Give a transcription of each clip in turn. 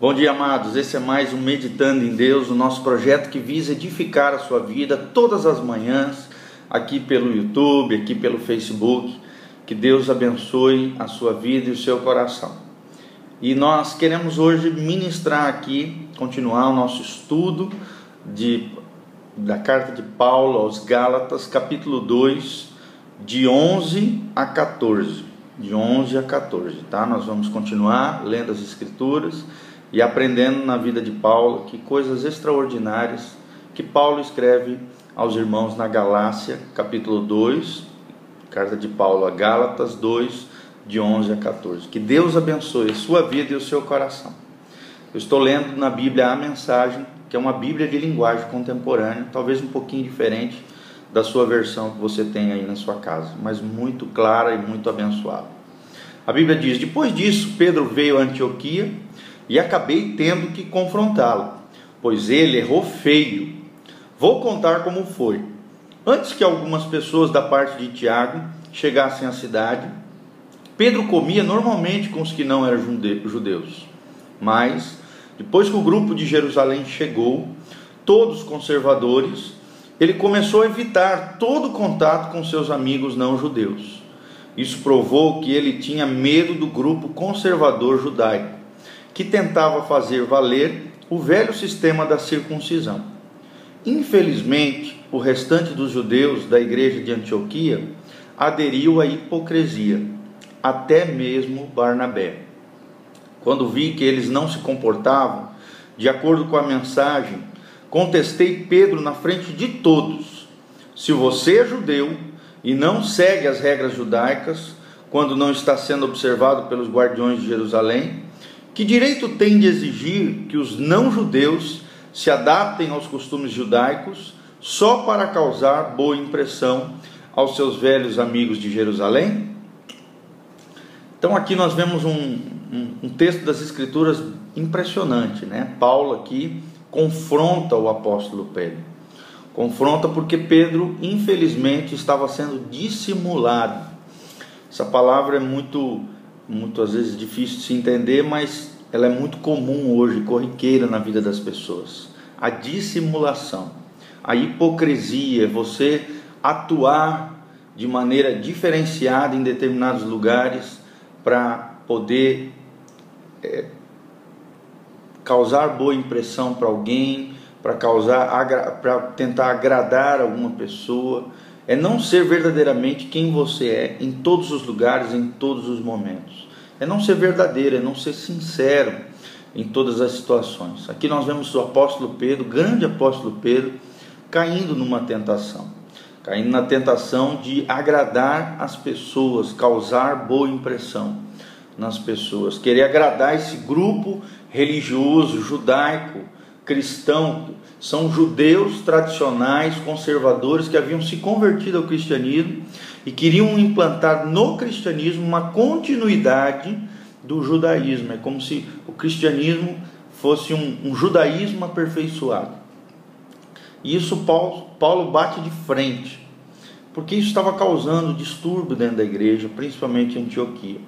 Bom dia, amados. Esse é mais um Meditando em Deus, o nosso projeto que visa edificar a sua vida todas as manhãs, aqui pelo YouTube, aqui pelo Facebook. Que Deus abençoe a sua vida e o seu coração. E nós queremos hoje ministrar aqui, continuar o nosso estudo de, da carta de Paulo aos Gálatas, capítulo 2, de 11 a 14. De 11 a 14, tá? Nós vamos continuar lendo as Escrituras e aprendendo na vida de Paulo que coisas extraordinárias que Paulo escreve aos irmãos na Galácia, capítulo 2, carta de Paulo a Gálatas 2, de 11 a 14. Que Deus abençoe a sua vida e o seu coração. Eu estou lendo na Bíblia a mensagem, que é uma Bíblia de linguagem contemporânea, talvez um pouquinho diferente da sua versão que você tem aí na sua casa, mas muito clara e muito abençoada. A Bíblia diz: Depois disso, Pedro veio a Antioquia e acabei tendo que confrontá-lo, pois ele errou feio. Vou contar como foi. Antes que algumas pessoas da parte de Tiago chegassem à cidade, Pedro comia normalmente com os que não eram judeus. Mas, depois que o grupo de Jerusalém chegou, todos conservadores, ele começou a evitar todo contato com seus amigos não judeus. Isso provou que ele tinha medo do grupo conservador judaico que tentava fazer valer o velho sistema da circuncisão. Infelizmente, o restante dos judeus da igreja de Antioquia aderiu à hipocrisia, até mesmo Barnabé. Quando vi que eles não se comportavam de acordo com a mensagem, contestei Pedro na frente de todos. Se você é judeu e não segue as regras judaicas, quando não está sendo observado pelos guardiões de Jerusalém, que direito tem de exigir que os não-judeus se adaptem aos costumes judaicos só para causar boa impressão aos seus velhos amigos de Jerusalém? Então aqui nós vemos um, um, um texto das Escrituras impressionante, né? Paulo aqui confronta o apóstolo Pedro. Confronta porque Pedro, infelizmente, estava sendo dissimulado. Essa palavra é muito muitas vezes difícil de se entender, mas ela é muito comum hoje, corriqueira na vida das pessoas. A dissimulação, a hipocrisia, você atuar de maneira diferenciada em determinados lugares para poder é, causar boa impressão para alguém, para causar para tentar agradar alguma pessoa é não ser verdadeiramente quem você é em todos os lugares, em todos os momentos. É não ser verdadeiro, é não ser sincero em todas as situações. Aqui nós vemos o apóstolo Pedro, grande apóstolo Pedro, caindo numa tentação. Caindo na tentação de agradar as pessoas, causar boa impressão nas pessoas, querer agradar esse grupo religioso, judaico, cristão, são judeus tradicionais, conservadores, que haviam se convertido ao cristianismo e queriam implantar no cristianismo uma continuidade do judaísmo. É como se o cristianismo fosse um, um judaísmo aperfeiçoado. E isso Paulo, Paulo bate de frente, porque isso estava causando distúrbio dentro da igreja, principalmente em Antioquia.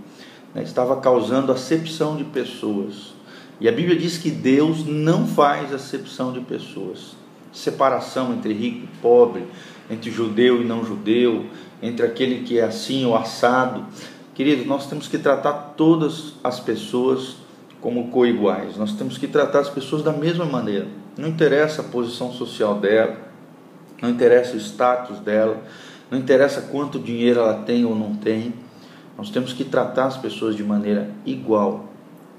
Né? Estava causando acepção de pessoas. E a Bíblia diz que Deus não faz acepção de pessoas, separação entre rico e pobre, entre judeu e não judeu, entre aquele que é assim ou assado. Querido, nós temos que tratar todas as pessoas como coiguais. Nós temos que tratar as pessoas da mesma maneira. Não interessa a posição social dela, não interessa o status dela, não interessa quanto dinheiro ela tem ou não tem. Nós temos que tratar as pessoas de maneira igual,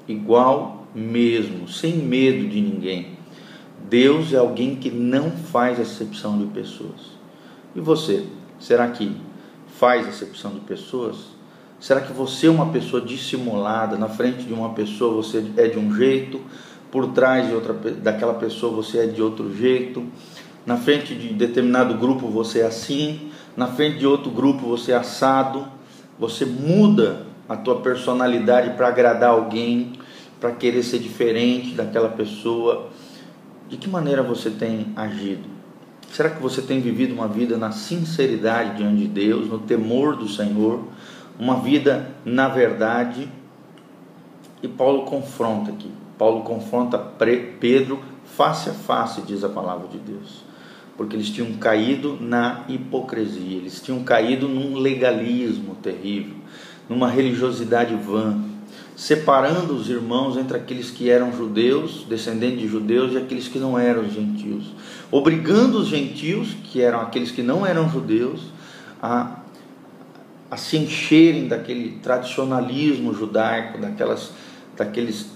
igual mesmo, sem medo de ninguém. Deus é alguém que não faz acepção de pessoas. E você, será que faz acepção de pessoas? Será que você é uma pessoa dissimulada? Na frente de uma pessoa você é de um jeito, por trás de outra, daquela pessoa você é de outro jeito, na frente de determinado grupo você é assim, na frente de outro grupo você é assado. Você muda a tua personalidade para agradar alguém, para querer ser diferente daquela pessoa? De que maneira você tem agido? Será que você tem vivido uma vida na sinceridade diante de Deus, no temor do Senhor, uma vida na verdade? E Paulo confronta aqui. Paulo confronta Pedro face a face, diz a palavra de Deus. Porque eles tinham caído na hipocrisia, eles tinham caído num legalismo terrível, numa religiosidade vã, separando os irmãos entre aqueles que eram judeus, descendentes de judeus, e aqueles que não eram gentios, obrigando os gentios, que eram aqueles que não eram judeus, a, a se encherem daquele tradicionalismo judaico, daquelas, daqueles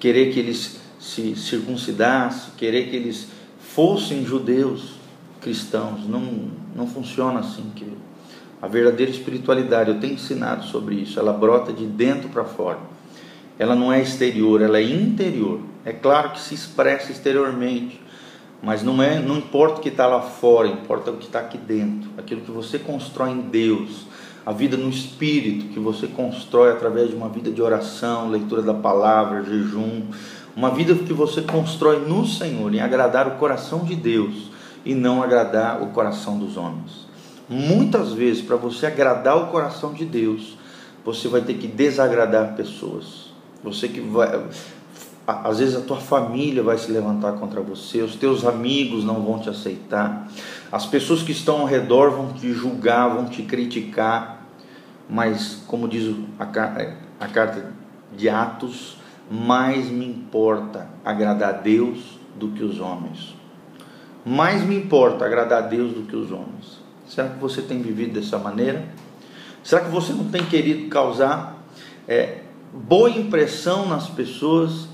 querer que eles se circuncidassem, querer que eles fossem judeus cristãos. Não, não funciona assim, querido. A verdadeira espiritualidade, eu tenho ensinado sobre isso, ela brota de dentro para fora. Ela não é exterior, ela é interior. É claro que se expressa exteriormente, mas não é, não importa o que está lá fora, importa o que está aqui dentro. Aquilo que você constrói em Deus, a vida no espírito que você constrói através de uma vida de oração, leitura da palavra, jejum, uma vida que você constrói no Senhor, em agradar o coração de Deus e não agradar o coração dos homens. Muitas vezes, para você agradar o coração de Deus, você vai ter que desagradar pessoas. Você que vai. Às vezes a tua família vai se levantar contra você, os teus amigos não vão te aceitar, as pessoas que estão ao redor vão te julgar, vão te criticar, mas, como diz a, a carta de Atos, mais me importa agradar a Deus do que os homens. Mais me importa agradar a Deus do que os homens. Será que você tem vivido dessa maneira? Será que você não tem querido causar é, boa impressão nas pessoas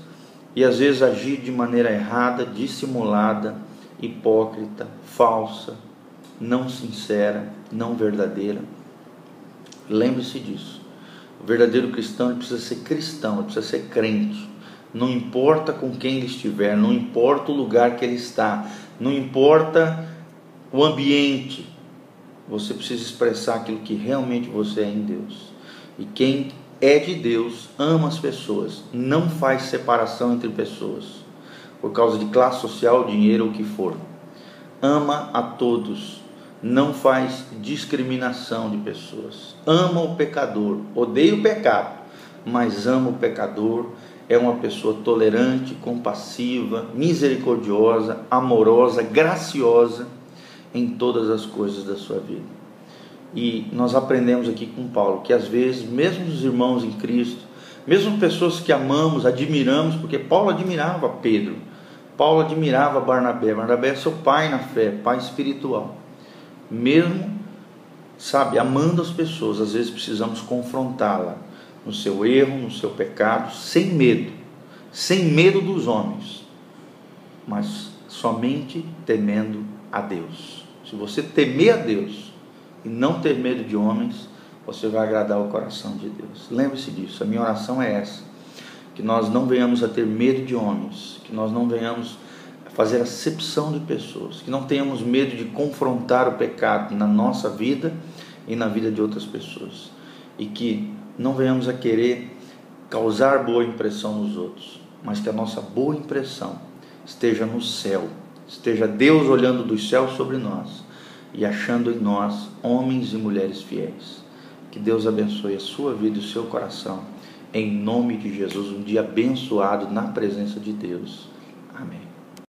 e às vezes agir de maneira errada, dissimulada, hipócrita, falsa, não sincera, não verdadeira? Lembre-se disso. O verdadeiro cristão precisa ser cristão, precisa ser crente. Não importa com quem ele estiver, não importa o lugar que ele está, não importa o ambiente, você precisa expressar aquilo que realmente você é em Deus. E quem é de Deus ama as pessoas, não faz separação entre pessoas, por causa de classe social, dinheiro ou o que for. Ama a todos não faz discriminação de pessoas. Ama o pecador, odeia o pecado, mas ama o pecador. É uma pessoa tolerante, compassiva, misericordiosa, amorosa, graciosa em todas as coisas da sua vida. E nós aprendemos aqui com Paulo que às vezes, mesmo os irmãos em Cristo, mesmo pessoas que amamos, admiramos, porque Paulo admirava Pedro, Paulo admirava Barnabé. Barnabé é seu pai na fé, pai espiritual mesmo, sabe, amando as pessoas, às vezes precisamos confrontá-la no seu erro, no seu pecado, sem medo, sem medo dos homens, mas somente temendo a Deus. Se você temer a Deus e não ter medo de homens, você vai agradar o coração de Deus. Lembre-se disso, a minha oração é essa: que nós não venhamos a ter medo de homens, que nós não venhamos fazer acepção de pessoas, que não tenhamos medo de confrontar o pecado na nossa vida e na vida de outras pessoas, e que não venhamos a querer causar boa impressão nos outros, mas que a nossa boa impressão esteja no céu, esteja Deus olhando dos céus sobre nós e achando em nós homens e mulheres fiéis. Que Deus abençoe a sua vida e o seu coração. Em nome de Jesus, um dia abençoado na presença de Deus. Amém.